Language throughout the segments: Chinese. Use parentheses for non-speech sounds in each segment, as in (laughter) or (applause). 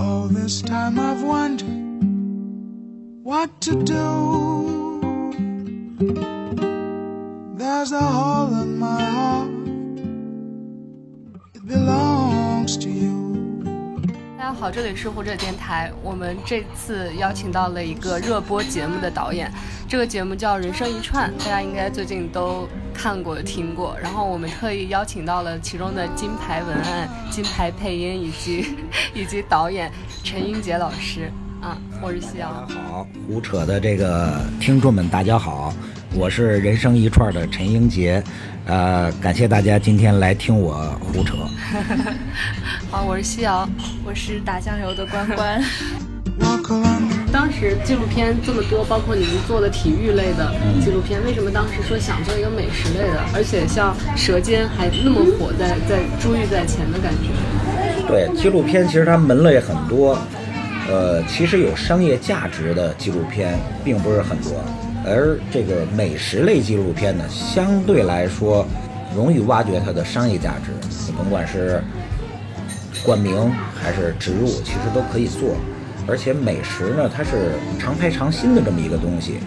All this time I've wondered what to do. There's a hole in my heart, it belongs 好，这里是胡者电台。我们这次邀请到了一个热播节目的导演，这个节目叫《人生一串》，大家应该最近都看过、听过。然后我们特意邀请到了其中的金牌文案、金牌配音以及 (laughs) 以及导演陈英杰老师。啊，我是夕阳。好，胡扯的这个听众们，大家好，我是人生一串的陈英杰，呃，感谢大家今天来听我胡扯。(laughs) 好，我是西瑶。我是打酱油的关关。(laughs) 当时纪录片这么多，包括你们做的体育类的纪录片，为什么当时说想做一个美食类的？而且像《舌尖》还那么火在，在珠玉在前的感觉。对，纪录片其实它门类很多，呃，其实有商业价值的纪录片并不是很多，而这个美食类纪录片呢，相对来说容易挖掘它的商业价值。你甭管是冠名还是植入，其实都可以做。而且美食呢，它是常拍常新的这么一个东西，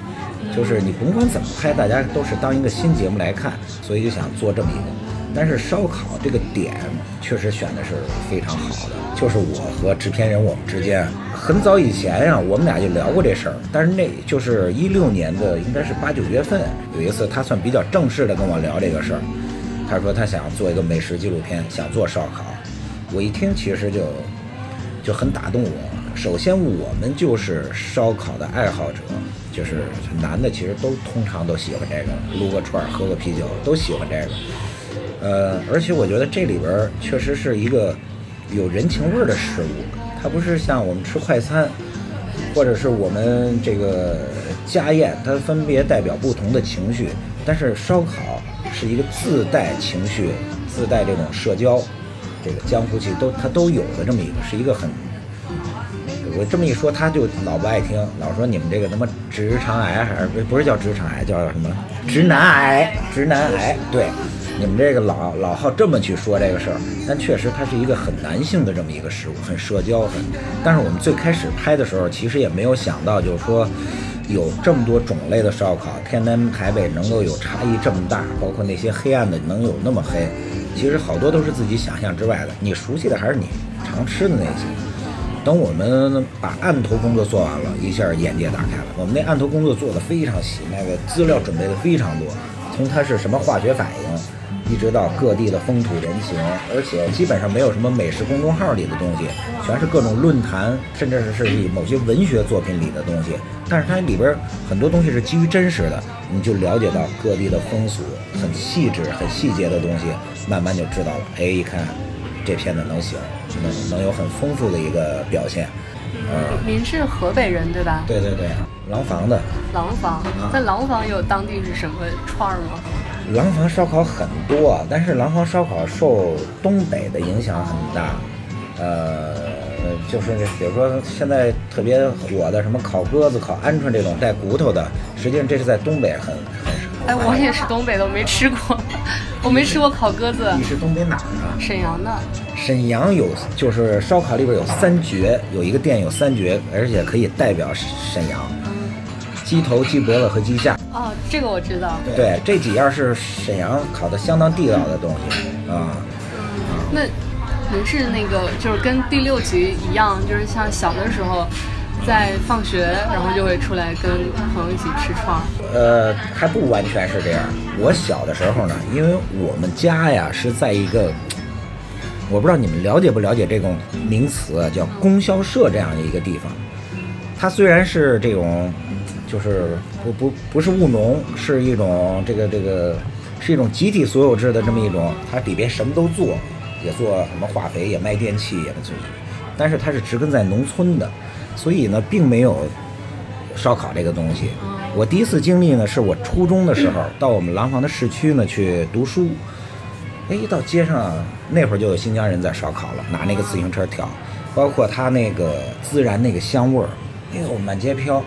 就是你甭管怎么拍，大家都是当一个新节目来看，所以就想做这么一个。但是烧烤这个点确实选的是非常好的，就是我和制片人我们之间很早以前呀、我们俩就聊过这事儿，但是那就是一六年的，应该是八九月份，有一次他算比较正式的跟我聊这个事儿，他说他想做一个美食纪录片，想做烧烤，我一听其实就就很打动我。首先，我们就是烧烤的爱好者，就是男的其实都通常都喜欢这个，撸个串儿、喝个啤酒都喜欢这个。呃，而且我觉得这里边确实是一个有人情味儿的食物，它不是像我们吃快餐，或者是我们这个家宴，它分别代表不同的情绪，但是烧烤是一个自带情绪、自带这种社交、这个江湖气都它都有的这么一个，是一个很。我这么一说，他就老不爱听，老说你们这个他妈直肠癌还是不不是叫直肠癌，叫什么直男癌？直男癌，对，你们这个老老好这么去说这个事儿，但确实它是一个很男性的这么一个食物，很社交，很。但是我们最开始拍的时候，其实也没有想到，就是说有这么多种类的烧烤，天南台北能够有差异这么大，包括那些黑暗的能有那么黑，其实好多都是自己想象之外的。你熟悉的还是你常吃的那些。等我们把案头工作做完了，一下眼界打开了。我们那案头工作做得非常细，那个资料准备的非常多，从它是什么化学反应，一直到各地的风土人情，而且基本上没有什么美食公众号里的东西，全是各种论坛，甚至是是某些文学作品里的东西。但是它里边很多东西是基于真实的，你就了解到各地的风俗，很细致、很细节的东西，慢慢就知道了。哎，一看这片子能行，能能有很丰富的一个表现。呃，您是河北人对吧？对对对，廊坊的廊坊，在廊坊有当地是什么串儿吗？廊坊烧烤很多，但是廊坊烧烤受东北的影响很大。呃，就是比如说现在特别火的什么烤鸽子、烤鹌鹑这种带骨头的，实际上这是在东北很很。哎，我也是东北的，我没吃过，我没吃过烤鸽子。你是东北哪儿的？沈阳的。沈阳有就是烧烤里边有三绝，有一个店有三绝，而且可以代表沈阳。鸡头、鸡脖子和鸡架。哦，这个我知道。对，这几样是沈阳烤的相当地道的东西啊。那您是那个就是跟第六集一样，就是像小的时候。在放学，然后就会出来跟朋友一起吃串儿。呃，还不完全是这样。我小的时候呢，因为我们家呀是在一个，我不知道你们了解不了解这种名词，叫供销社这样的一个地方。它虽然是这种，就是不不不是务农，是一种这个这个是一种集体所有制的这么一种，它里边什么都做，也做什么化肥，也卖电器，也做，但是它是植根在农村的。所以呢，并没有烧烤这个东西。我第一次经历呢，是我初中的时候到我们廊坊的市区呢去读书。哎，一到街上那会儿就有新疆人在烧烤了，拿那个自行车挑，包括他那个孜然那个香味儿，哎呦满街飘。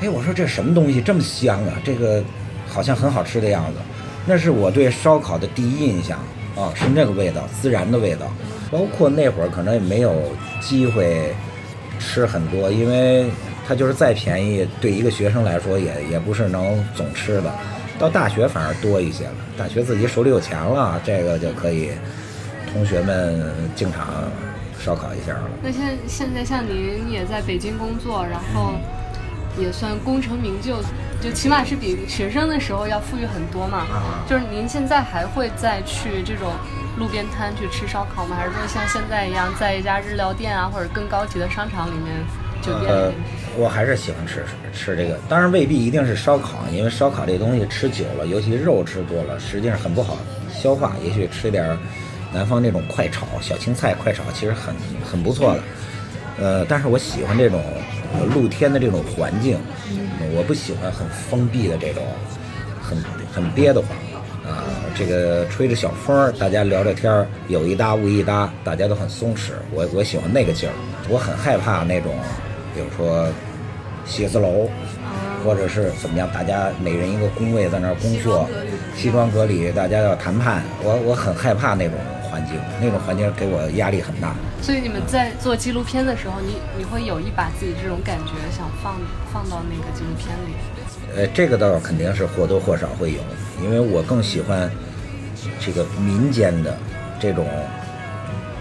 哎，我说这什么东西这么香啊？这个好像很好吃的样子。那是我对烧烤的第一印象啊，是那个味道，孜然的味道。包括那会儿可能也没有机会。吃很多，因为它就是再便宜，对一个学生来说也也不是能总吃的。到大学反而多一些了，大学自己手里有钱了，这个就可以同学们经常烧烤一下了。那现现在像您也在北京工作，然后也算功成名就，就起码是比学生的时候要富裕很多嘛。就是您现在还会再去这种路边摊去吃烧烤吗？还是说像现在一样，在一家日料店啊，或者更高级的商场里面酒店里呃我还是喜欢吃吃这个，当然未必一定是烧烤，因为烧烤这东西吃久了，尤其肉吃多了，实际上很不好消化。也许吃点儿南方那种快炒小青菜快炒，其实很很不错的。呃，但是我喜欢这种呃露天的这种环境，我不喜欢很封闭的这种，很很憋得慌啊。这个吹着小风，大家聊聊天儿，有一搭无一搭，大家都很松弛。我我喜欢那个劲儿，我很害怕那种，比如说写字楼，或者是怎么样，大家每人一个工位在那儿工作，西装革履，大家要谈判，我我很害怕那种环境，那种环境给我压力很大。所以你们在做纪录片的时候，你你会有意把自己这种感觉想放放到那个纪录片里？呃，这个倒肯定是或多或少会有，因为我更喜欢这个民间的这种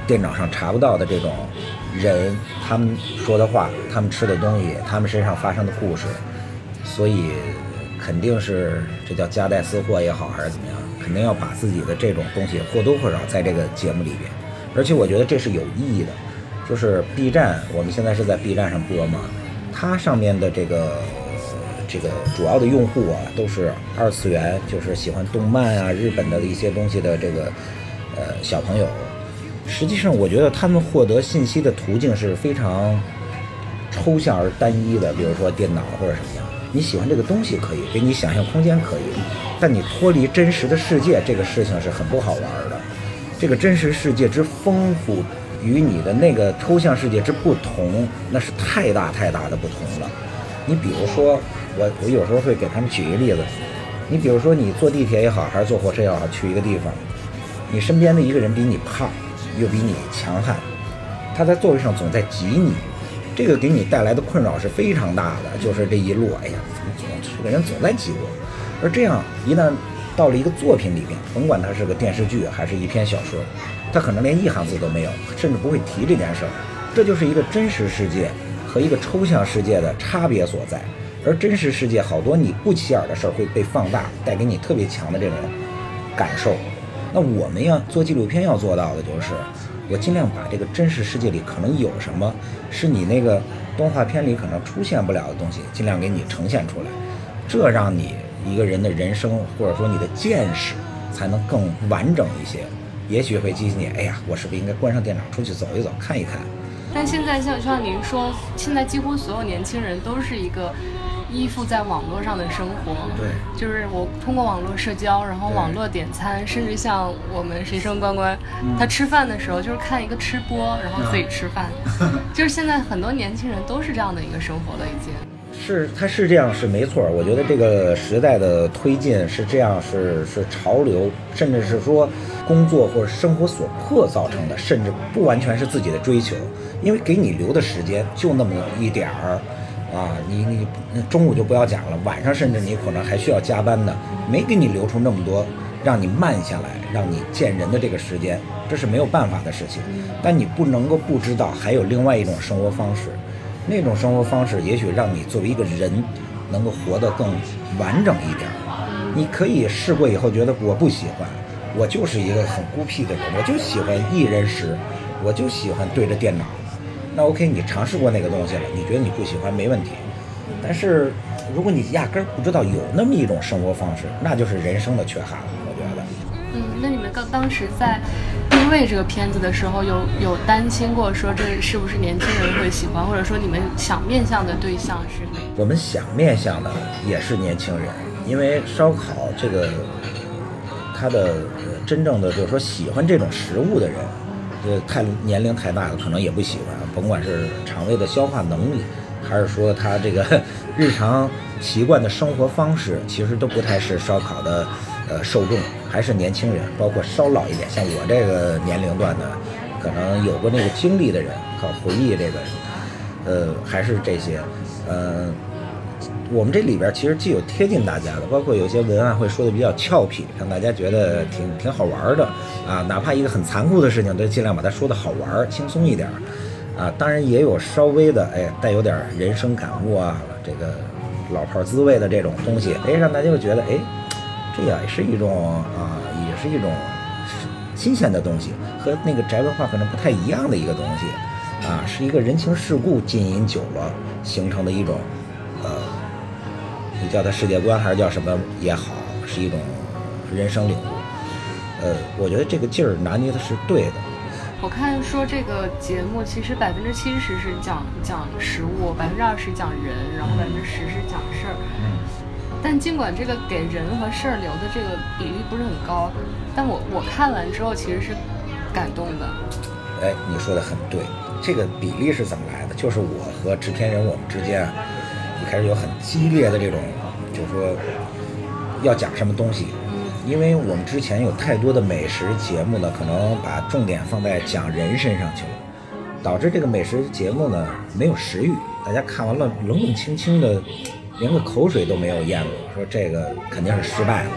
电脑上查不到的这种人，他们说的话，他们吃的东西，他们身上发生的故事，所以肯定是这叫夹带私货也好，还是怎么样，肯定要把自己的这种东西或多或少在这个节目里边，而且我觉得这是有意义的，就是 B 站，我们现在是在 B 站上播嘛，它上面的这个。这个主要的用户啊，都是二次元，就是喜欢动漫啊、日本的一些东西的这个呃小朋友。实际上，我觉得他们获得信息的途径是非常抽象而单一的，比如说电脑或者什么样。你喜欢这个东西可以，给你想象空间可以，但你脱离真实的世界这个事情是很不好玩的。这个真实世界之丰富与你的那个抽象世界之不同，那是太大太大的不同了。你比如说，我我有时候会给他们举一个例子，你比如说你坐地铁也好，还是坐火车也好，去一个地方，你身边的一个人比你胖，又比你强悍，他在座位上总在挤你，这个给你带来的困扰是非常大的。就是这一路，哎呀，怎么总这个人总在挤我？而这样一旦到了一个作品里边，甭管它是个电视剧还是一篇小说，他可能连一行字都没有，甚至不会提这件事儿。这就是一个真实世界和一个抽象世界的差别所在。而真实世界好多你不起眼的事儿会被放大，带给你特别强的这种感受。那我们要做纪录片要做到的就是，我尽量把这个真实世界里可能有什么是你那个动画片里可能出现不了的东西，尽量给你呈现出来，这让你一个人的人生或者说你的见识才能更完整一些。也许会激起你，哎呀，我是不是应该关上电脑出去走一走，看一看？但现在像像您说，现在几乎所有年轻人都是一个依附在网络上的生活。对，就是我通过网络社交，然后网络点餐，甚至像我们谁生关关，嗯他吃饭的时候就是看一个吃播，然后自己吃饭。(laughs) 就是现在很多年轻人都是这样的一个生活了，已经。是，他是这样，是没错。我觉得这个时代的推进是这样，是是潮流，甚至是说工作或者生活所迫造成的，甚至不完全是自己的追求，因为给你留的时间就那么一点儿，啊，你你中午就不要讲了，晚上甚至你可能还需要加班呢，没给你留出那么多让你慢下来，让你见人的这个时间，这是没有办法的事情。但你不能够不知道还有另外一种生活方式。那种生活方式，也许让你作为一个人，能够活得更完整一点儿。你可以试过以后觉得我不喜欢，我就是一个很孤僻的人，我就喜欢一人食，我就喜欢对着电脑。那 OK，你尝试过那个东西了，你觉得你不喜欢没问题。但是如果你压根儿不知道有那么一种生活方式，那就是人生的缺憾了。我觉得。嗯，那你们刚当时在定位这个片子的时候，有有担心过说这是不是年轻人会喜欢，或者说你们想面向的对象是哪？我们想面向的也是年轻人，因为烧烤这个，它的呃真正的就是说喜欢这种食物的人，呃，太年龄太大了可能也不喜欢，甭管是肠胃的消化能力，还是说他这个 (laughs) 日常习惯的生活方式，其实都不太是烧烤的呃受众，还是年轻人，包括稍老一点，像我这个年龄段的，可能有过那个经历的人，靠回忆这个。呃，还是这些，呃，我们这里边其实既有贴近大家的，包括有些文案会说的比较俏皮，让大家觉得挺挺好玩的啊，哪怕一个很残酷的事情，都尽量把它说的好玩、轻松一点啊。当然也有稍微的哎带有点人生感悟啊，这个老炮滋味的这种东西，哎，让大家会觉得哎，这也是一种啊，也是一种新鲜的东西，和那个宅文化可能不太一样的一个东西。啊，是一个人情世故浸淫久了形成的一种，呃，你叫它世界观还是叫什么也好，是一种人生领悟。呃，我觉得这个劲儿拿捏的是对的。我看说这个节目其实百分之七十是讲讲食物，百分之二十讲人，然后百分之十是讲事儿。嗯。但尽管这个给人和事儿留的这个比例不是很高，但我我看完之后其实是感动的。哎，你说的很对。这个比例是怎么来的？就是我和制片人我们之间啊，一开始有很激烈的这种，就是说要讲什么东西。因为我们之前有太多的美食节目呢，可能把重点放在讲人身上去了，导致这个美食节目呢没有食欲，大家看完了冷冷清清的，连个口水都没有咽过，说这个肯定是失败了。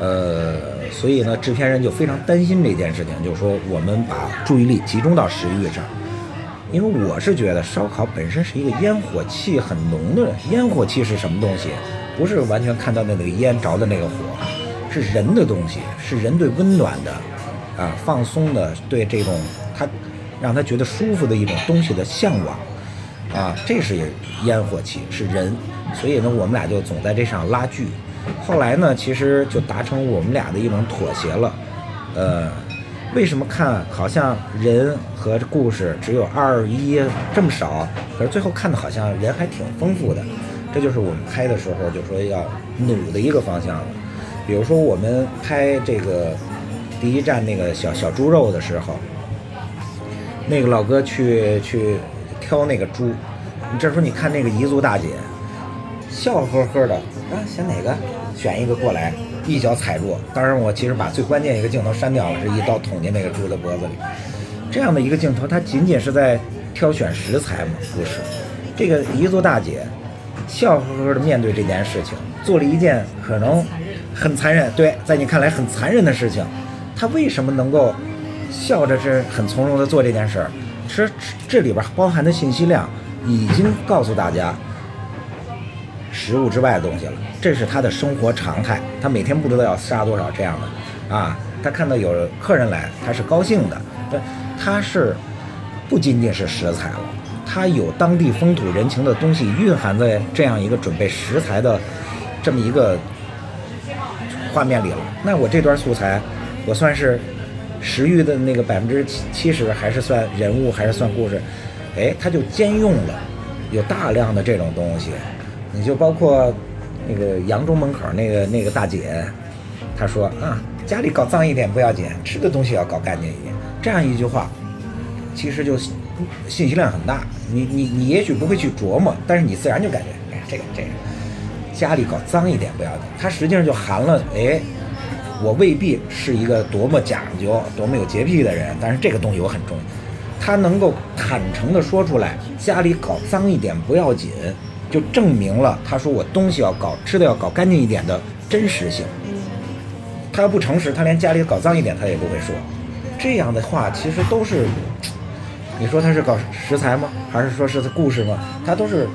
呃。所以呢，制片人就非常担心这件事情，就是说我们把注意力集中到食欲上，因为我是觉得烧烤本身是一个烟火气很浓的，烟火气是什么东西？不是完全看到那个烟着的那个火，是人的东西，是人对温暖的，啊，放松的，对这种他让他觉得舒服的一种东西的向往，啊，这是烟火气，是人。所以呢，我们俩就总在这上拉锯。后来呢，其实就达成我们俩的一种妥协了。呃，为什么看好像人和故事只有二一这么少，可是最后看的好像人还挺丰富的？这就是我们拍的时候就说要努的一个方向了。比如说我们拍这个第一站那个小小猪肉的时候，那个老哥去去挑那个猪，你这时候你看那个彝族大姐，笑呵呵的啊，选哪个？选一个过来，一脚踩住。当然，我其实把最关键一个镜头删掉了，是一刀捅进那个猪的脖子里。这样的一个镜头，它仅仅是在挑选食材吗？不是。这个彝族大姐笑呵呵地面对这件事情，做了一件可能很残忍，对，在你看来很残忍的事情。他为什么能够笑着是很从容地做这件事？其实这里边包含的信息量已经告诉大家。食物之外的东西了，这是他的生活常态。他每天不知道要杀多少这样的，啊，他看到有客人来，他是高兴的。对，他是不仅仅是食材了，他有当地风土人情的东西蕴含在这样一个准备食材的这么一个画面里了。那我这段素材，我算是食欲的那个百分之七七十，还是算人物，还是算故事？哎，他就兼用了，有大量的这种东西。你就包括那个扬州门口那个那个大姐，她说啊，家里搞脏一点不要紧，吃的东西要搞干净一点。这样一句话，其实就信息量很大。你你你也许不会去琢磨，但是你自然就感觉，哎，这个这个家里搞脏一点不要紧。它实际上就含了，哎，我未必是一个多么讲究、多么有洁癖的人，但是这个东西我很重要。他能够坦诚地说出来，家里搞脏一点不要紧。就证明了他说我东西要搞吃的要搞干净一点的真实性。他要不诚实，他连家里搞脏一点他也不会说。这样的话其实都是，你说他是搞食材吗？还是说是故事吗？他都是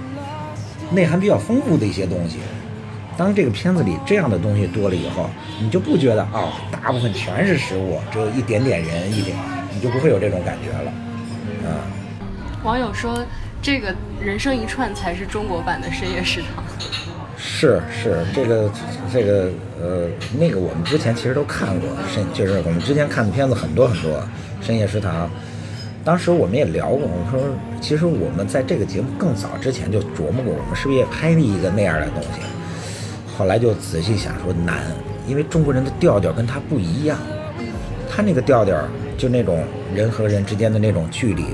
内涵比较丰富的一些东西。当这个片子里这样的东西多了以后，你就不觉得哦，大部分全是食物，只有一点点人一点，你就不会有这种感觉了。啊。网友说。这个人生一串才是中国版的深夜食堂。是是，这个这个呃，那个我们之前其实都看过深，就是我们之前看的片子很多很多。深夜食堂，当时我们也聊过，我说其实我们在这个节目更早之前就琢磨过，我们是不是也拍一个那样的东西？后来就仔细想说难，因为中国人的调调跟他不一样，他那个调调就那种人和人之间的那种距离。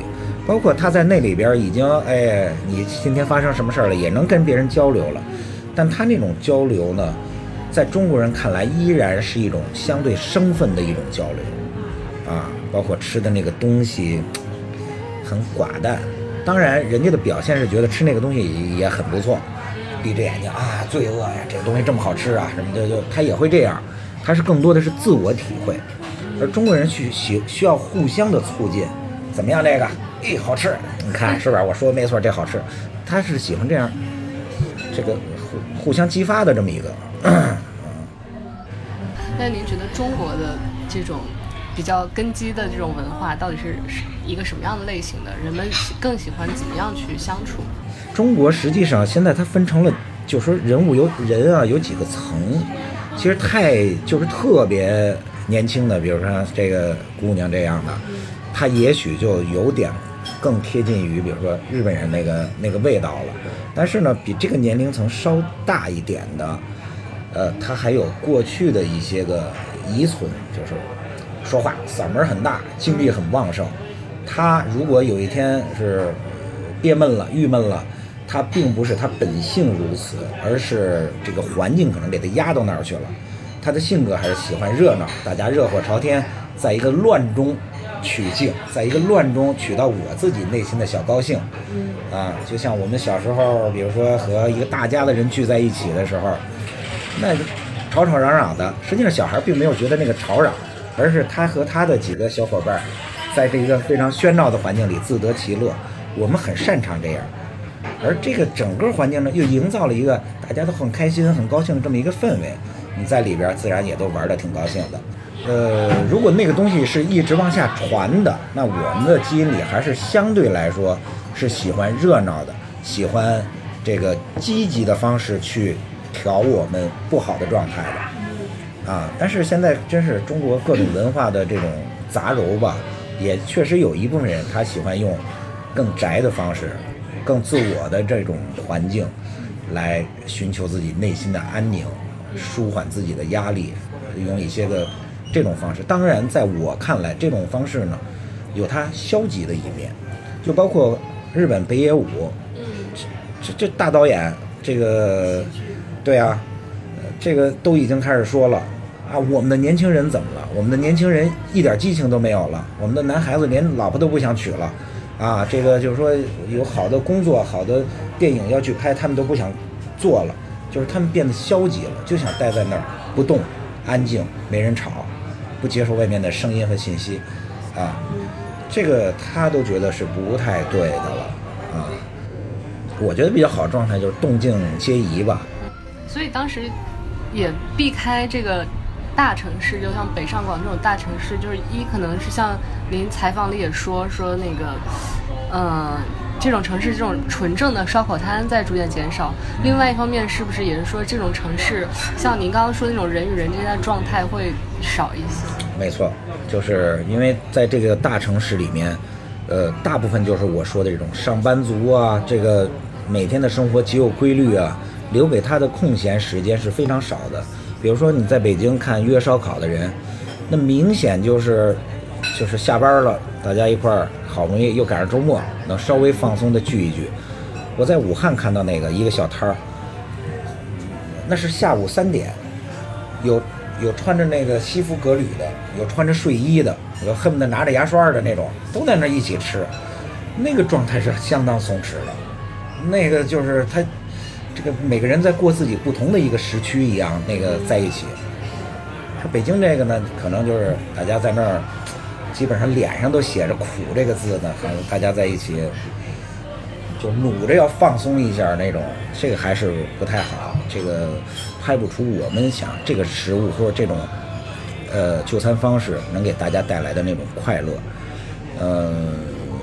包括他在那里边已经，哎，你今天发生什么事儿了，也能跟别人交流了。但他那种交流呢，在中国人看来依然是一种相对生分的一种交流，啊，包括吃的那个东西很寡淡，当然，人家的表现是觉得吃那个东西也很不错，闭着眼睛啊，罪恶呀，这个东西这么好吃啊，什么的，就他也会这样。他是更多的是自我体会，而中国人去需需要互相的促进。怎么样？这个，哎，好吃，你看是吧？我说没错，这好吃。他是喜欢这样，这个互互相激发的这么一个。那您觉得中国的这种比较根基的这种文化，到底是一个什么样的类型的？人们更喜欢怎么样去相处？中国实际上现在它分成了，就是说人物有人啊有几个层，其实太就是特别年轻的，比如说这个姑娘这样的，她也许就有点更贴近于比如说日本人那个那个味道了。但是呢，比这个年龄层稍大一点的，呃，她还有过去的一些个遗存，就是说话嗓门很大，精力很旺盛。他如果有一天是憋闷了、郁闷了，他并不是他本性如此，而是这个环境可能给他压到那儿去了。他的性格还是喜欢热闹，大家热火朝天，在一个乱中取静，在一个乱中取到我自己内心的小高兴。啊，就像我们小时候，比如说和一个大家的人聚在一起的时候，那吵吵嚷嚷的，实际上小孩并没有觉得那个吵嚷，而是他和他的几个小伙伴，在这一个非常喧闹的环境里自得其乐。我们很擅长这样。而这个整个环境呢，又营造了一个大家都很开心、很高兴的这么一个氛围。你在里边自然也都玩得挺高兴的。呃，如果那个东西是一直往下传的，那我们的基因里还是相对来说是喜欢热闹的，喜欢这个积极的方式去调我们不好的状态的。啊，但是现在真是中国各种文化的这种杂糅吧，也确实有一部分人他喜欢用更宅的方式。更自我的这种环境，来寻求自己内心的安宁，舒缓自己的压力，用一些个这种方式。当然，在我看来，这种方式呢，有它消极的一面，就包括日本北野武，这这大导演，这个，对啊，这个都已经开始说了啊，我们的年轻人怎么了？我们的年轻人一点激情都没有了，我们的男孩子连老婆都不想娶了。啊，这个就是说有好的工作、好的电影要去拍，他们都不想做了，就是他们变得消极了，就想待在那儿不动，安静，没人吵，不接受外面的声音和信息，啊，这个他都觉得是不太对的了，啊，我觉得比较好状态就是动静皆宜吧。所以当时也避开这个。大城市就像北上广这种大城市，就是一可能是像您采访里也说说那个，嗯，这种城市这种纯正的烧烤摊在逐渐减少。另外一方面，是不是也是说这种城市，像您刚刚说那种人与人之间的状态会少一些？没错，就是因为在这个大城市里面，呃，大部分就是我说的这种上班族啊，这个每天的生活极有规律啊，留给他的空闲时间是非常少的。比如说你在北京看约烧烤的人，那明显就是就是下班了，大家一块儿好不容易又赶上周末，能稍微放松的聚一聚。我在武汉看到那个一个小摊儿，那是下午三点，有有穿着那个西服革履的，有穿着睡衣的，有恨不得拿着牙刷的那种，都在那一起吃，那个状态是相当松弛的，那个就是他。这个每个人在过自己不同的一个时区一样，那个在一起。说北京这个呢，可能就是大家在那儿，基本上脸上都写着“苦”这个字呢，还大家在一起，就努着要放松一下那种，这个还是不太好。这个拍不出我们想这个食物或者这种呃就餐方式能给大家带来的那种快乐。嗯，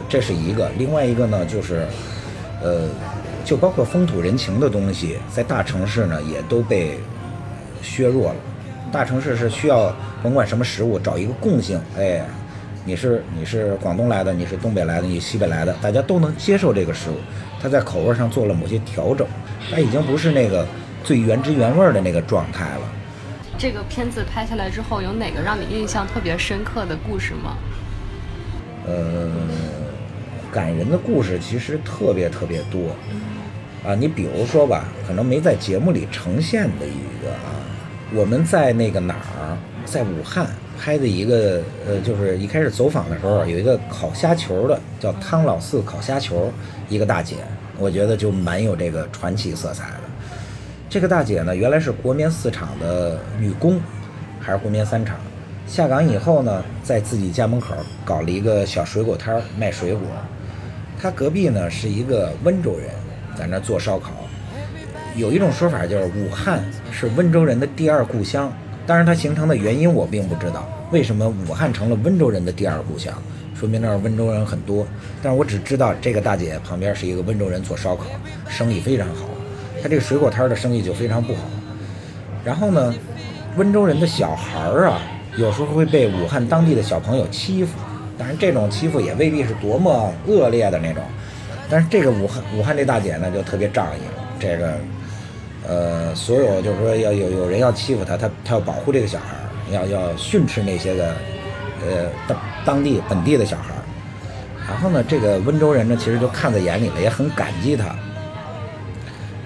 这是一个。另外一个呢，就是呃。就包括风土人情的东西，在大城市呢也都被削弱了。大城市是需要甭管什么食物，找一个共性。哎，你是你是广东来的，你是东北来的，你西北来的，大家都能接受这个食物。它在口味上做了某些调整，它已经不是那个最原汁原味的那个状态了。这个片子拍下来之后，有哪个让你印象特别深刻的故事吗？呃，感人的故事其实特别特别多。啊，你比如说吧，可能没在节目里呈现的一个啊，我们在那个哪儿，在武汉拍的一个呃，就是一开始走访的时候，有一个烤虾球的，叫汤老四烤虾球，一个大姐，我觉得就蛮有这个传奇色彩的。这个大姐呢，原来是国棉四厂的女工，还是国棉三厂。下岗以后呢，在自己家门口搞了一个小水果摊儿卖水果。她隔壁呢是一个温州人，在那做烧烤。有一种说法就是武汉是温州人的第二故乡，当然它形成的原因我并不知道。为什么武汉成了温州人的第二故乡？说明那儿温州人很多。但是我只知道这个大姐旁边是一个温州人做烧烤，生意非常好。她这个水果摊的生意就非常不好。然后呢，温州人的小孩儿啊，有时候会被武汉当地的小朋友欺负。当然，这种欺负也未必是多么恶劣的那种。但是这个武汉武汉这大姐呢，就特别仗义了。这个，呃，所有就是说要有有人要欺负她，她她要保护这个小孩，要要训斥那些个，呃，当当地本地的小孩。然后呢，这个温州人呢，其实就看在眼里了，也很感激她。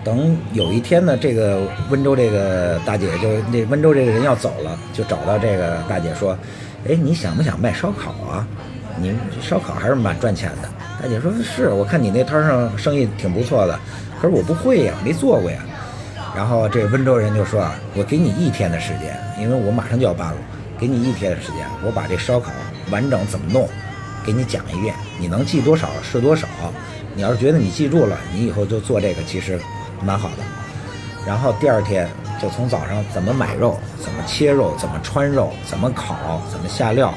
等有一天呢，这个温州这个大姐就那温州这个人要走了，就找到这个大姐说：“哎，你想不想卖烧烤啊？你烧烤还是蛮赚钱的。”大姐说：“是，我看你那摊上生意挺不错的，可是我不会呀，没做过呀。”然后这温州人就说：“啊，我给你一天的时间，因为我马上就要搬了，给你一天的时间，我把这烧烤完整怎么弄，给你讲一遍，你能记多少是多少。你要是觉得你记住了，你以后就做这个，其实。”蛮好的，然后第二天就从早上怎么买肉、怎么切肉、怎么穿肉、怎么烤、怎么下料，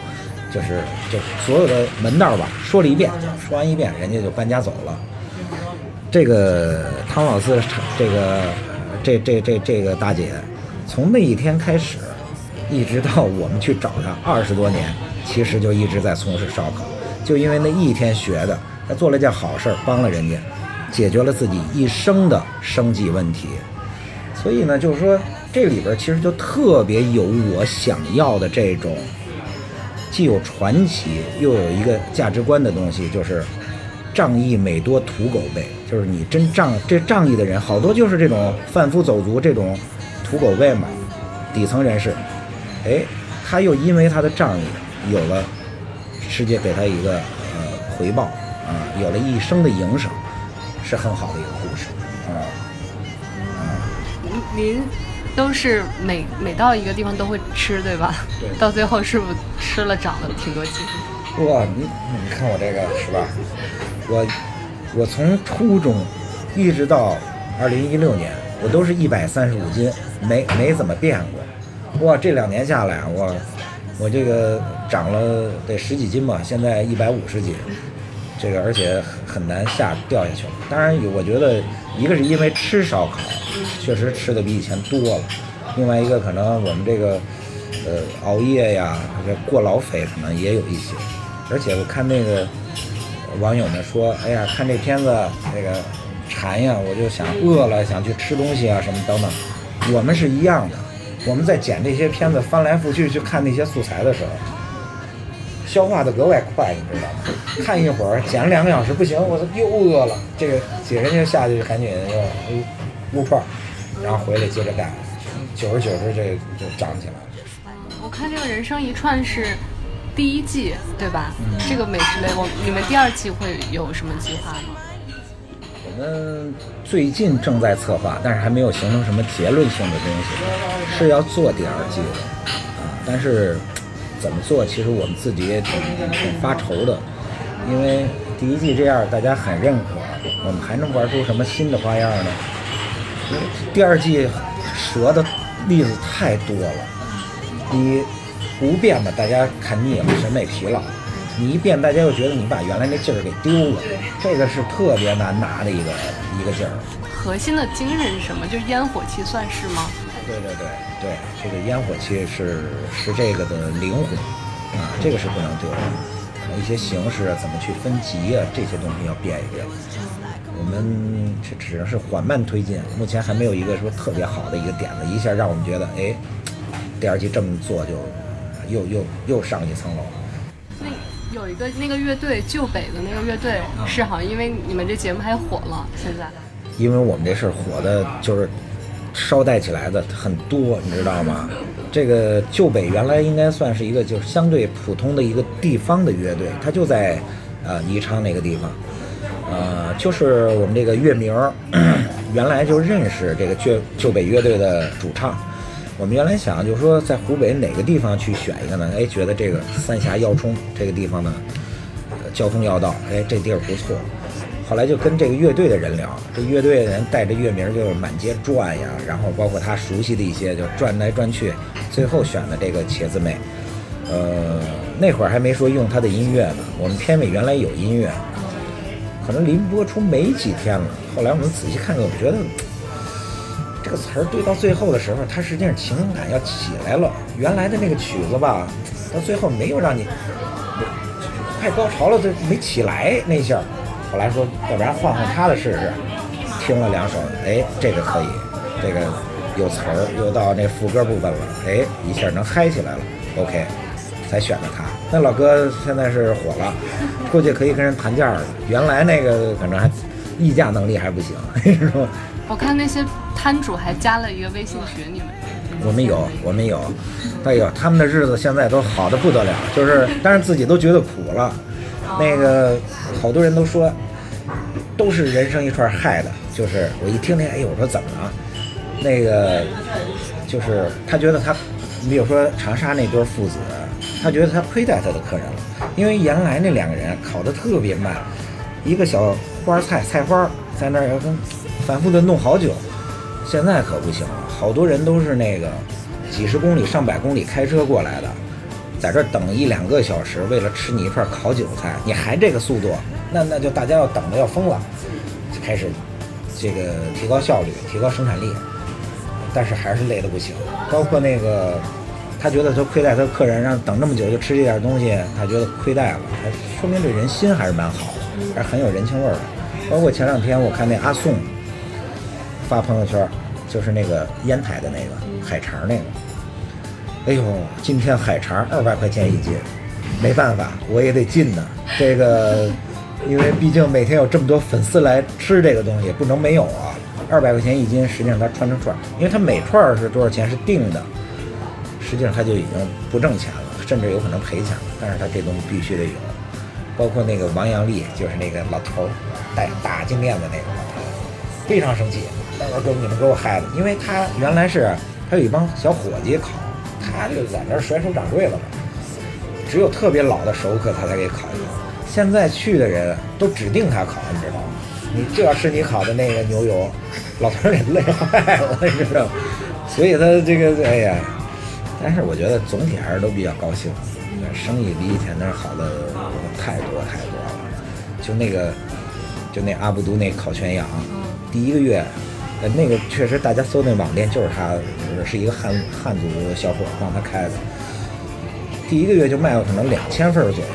就是就所有的门道吧，说了一遍，说完一遍，人家就搬家走了。这个汤老四，这个这这这这个大姐，从那一天开始，一直到我们去找她二十多年，其实就一直在从事烧烤，就因为那一天学的，她做了件好事，帮了人家。解决了自己一生的生计问题，所以呢，就是说这里边其实就特别有我想要的这种，既有传奇又有一个价值观的东西，就是仗义每多土狗辈，就是你真仗这仗义的人，好多就是这种贩夫走卒这种土狗辈嘛，底层人士，哎，他又因为他的仗义，有了世界给他一个呃回报啊，有了一生的营生。是很好的一个故事，啊！您都是每每到一个地方都会吃，对吧？对。到最后是不是吃了长了挺多斤？哇，你你看我这个是吧？我我从初中一直到二零一六年，我都是一百三十五斤，没没怎么变过。哇，这两年下来，我我这个长了得十几斤吧，现在一百五十斤。这个而且很难下掉下去了。当然，我觉得一个是因为吃烧烤，确实吃的比以前多了；另外一个可能我们这个呃熬夜呀，这过劳肥可能也有一些。而且我看那个网友们说，哎呀，看这片子那个馋呀，我就想饿了想去吃东西啊什么等等。我们是一样的，我们在剪这些片子翻来覆去去看那些素材的时候。消化的格外快，你知道吗？看一会儿，剪了两个小时，不行，我又饿了。这个姐人就下去赶紧又撸串，然后回来接着干。久而久之，这就长起来了。我看这个人生一串是第一季，对吧？这个美食类，我你们第二季会有什么计划吗？我们最近正在策划，但是还没有形成什么结论性的东西，是要做第二季的啊，但是。怎么做？其实我们自己也挺挺发愁的，因为第一季这样大家很认可，我们还能玩出什么新的花样呢？第二季折的例子太多了，你不变吧，大家看腻了，审美疲劳；你一变，大家又觉得你把原来那劲儿给丢了，这个是特别难拿的一个一个劲儿。核心的精神是什么？就烟火气算是吗？对对对对，这个烟火气是是这个的灵魂啊，这个是不能丢的。一些形式啊怎么去分级啊，这些东西要变一变。我们这只能是缓慢推进，目前还没有一个说特别好的。一个点子，一下让我们觉得，哎，第二季这么做就又又又上一层楼。那有一个那个乐队旧北的。那个乐队，是好像因为你们这节目还火了，现在。因为我们这事儿火的，就是。捎带起来的很多，你知道吗？这个旧北原来应该算是一个就是相对普通的一个地方的乐队，它就在呃宜昌那个地方，呃，就是我们这个乐名 (clears throat) 原来就认识这个旧旧北乐队的主唱。我们原来想就是说在湖北哪个地方去选一个呢？哎，觉得这个三峡要冲这个地方呢，交通要道，哎，这地儿不错。后来就跟这个乐队的人聊，这乐队的人带着乐名就是满街转呀，然后包括他熟悉的一些就转来转去，最后选的这个茄子妹。呃，那会儿还没说用他的音乐呢，我们片尾原来有音乐，可能临播出没几天了。后来我们仔细看看，我觉得这个词儿对到最后的时候，它实际上情感要起来了。原来的那个曲子吧，到最后没有让你快高潮了，就没起来那下。后来说，要不然换换他的试试。听了两首，哎，这个可以，这个有词儿，又到那副歌部分了，哎，一下能嗨起来了。OK，才选的他。那老哥现在是火了，估计可以跟人谈价了。原来那个反正还议价能力还不行，(laughs) 是吧？我看那些摊主还加了一个微信群，你们我们有，我们有。哎呦，他们的日子现在都好的不得了，就是，但是自己都觉得苦了。那个好多人都说，都是人生一串害的。就是我一听那，哎，我说怎么了？那个就是他觉得他，你比如说长沙那对父子，他觉得他亏待他的客人了，因为原来那两个人烤得特别慢，一个小花菜菜花在那儿要跟反复的弄好久，现在可不行了，好多人都是那个几十公里、上百公里开车过来的，在这等一两个小时，为了吃你一串烤韭菜，你还这个速度，那那就大家要等的要疯了，就开始这个提高效率、提高生产力，但是还是累得不行。包括那个他觉得他亏待他客人，让等这么久就吃这点东西，他觉得亏待了，说明这人心还是蛮好的，还是很有人情味的。包括前两天我看那阿宋发朋友圈，就是那个烟台的那个海肠那个，哎呦，今天海肠二百块钱一斤，没办法，我也得进呢。这个，(laughs) 因为毕竟每天有这么多粉丝来吃这个东西，不能没有啊。二百块钱一斤，实际上它串成串，因为它每串是多少钱是定的，实际上它就已经不挣钱了，甚至有可能赔钱了。但是它这东西必须得有。包括那个王阳利，就是那个老头，戴大金链子那个老头，非常生气，到时候给你们给我害的，因为他原来是他有一帮小伙计烤，他就在那儿甩手掌柜了嘛，只有特别老的熟客他才给烤一个，现在去的人都指定他烤，你知道吗？你就要吃你烤的那个牛油，(laughs) 老头儿给累坏了，你知道吗？所以他这个哎呀，但是我觉得总体还是都比较高兴。生意比以前那儿好的太多太多了，就那个，就那阿布都那烤全羊，第一个月，呃，那个确实大家搜那网店就是他，是一个汉汉族小伙帮他开的，第一个月就卖了可能两千份左右。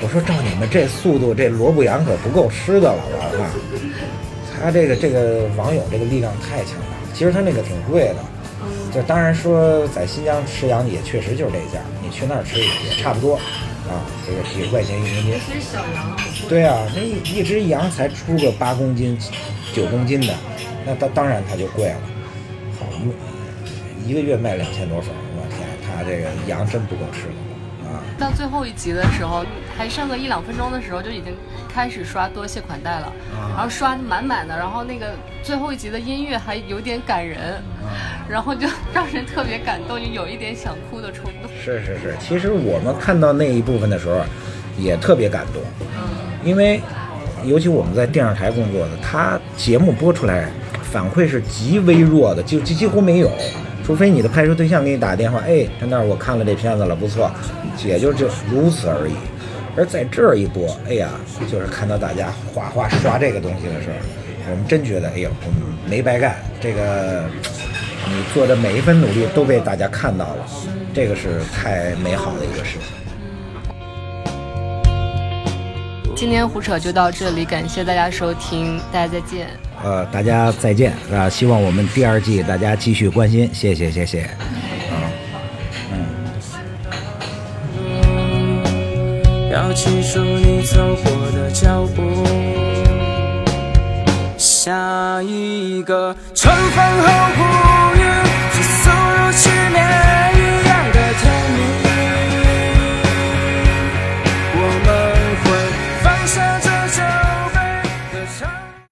我说照你们这速度，这萝卜羊可不够吃的了，我靠！他这个这个网友这个力量太强大了，其实他那个挺贵的。就当然说，在新疆吃羊也确实就是这价，你去那儿吃也也差不多，啊，这个几十块钱一公斤。对啊，那一一只羊才出个八公斤、九公斤的，那当当然它就贵了。好，一个月卖两千多份，我天，他这个羊真不够吃的啊！到最后一集的时候，还剩个一两分钟的时候，就已经开始刷多谢款待了，然后刷的满满的，然后那个最后一集的音乐还有点感人，然后就 (laughs) 让人特别感动，就有一点想哭的冲动。是是是，其实我们看到那一部分的时候，也特别感动，因为尤其我们在电视台工作的，他节目播出来反馈是极微弱的，就几几乎没有，除非你的拍摄对象给你打电话，哎，陈导，我看了这片子了，不错，也就就如此而已。而在这一播，哎呀，就是看到大家哗哗刷这个东西的时候，我们真觉得，哎呦，我们没白干，这个你做的每一分努力都被大家看到了，这个是太美好的一个事情。今天胡扯就到这里，感谢大家收听，大家再见。呃大家再见啊希望我们第二季大家继续关心谢谢谢谢。嗯要记住你走过的脚步下一个春分后会是所有思念。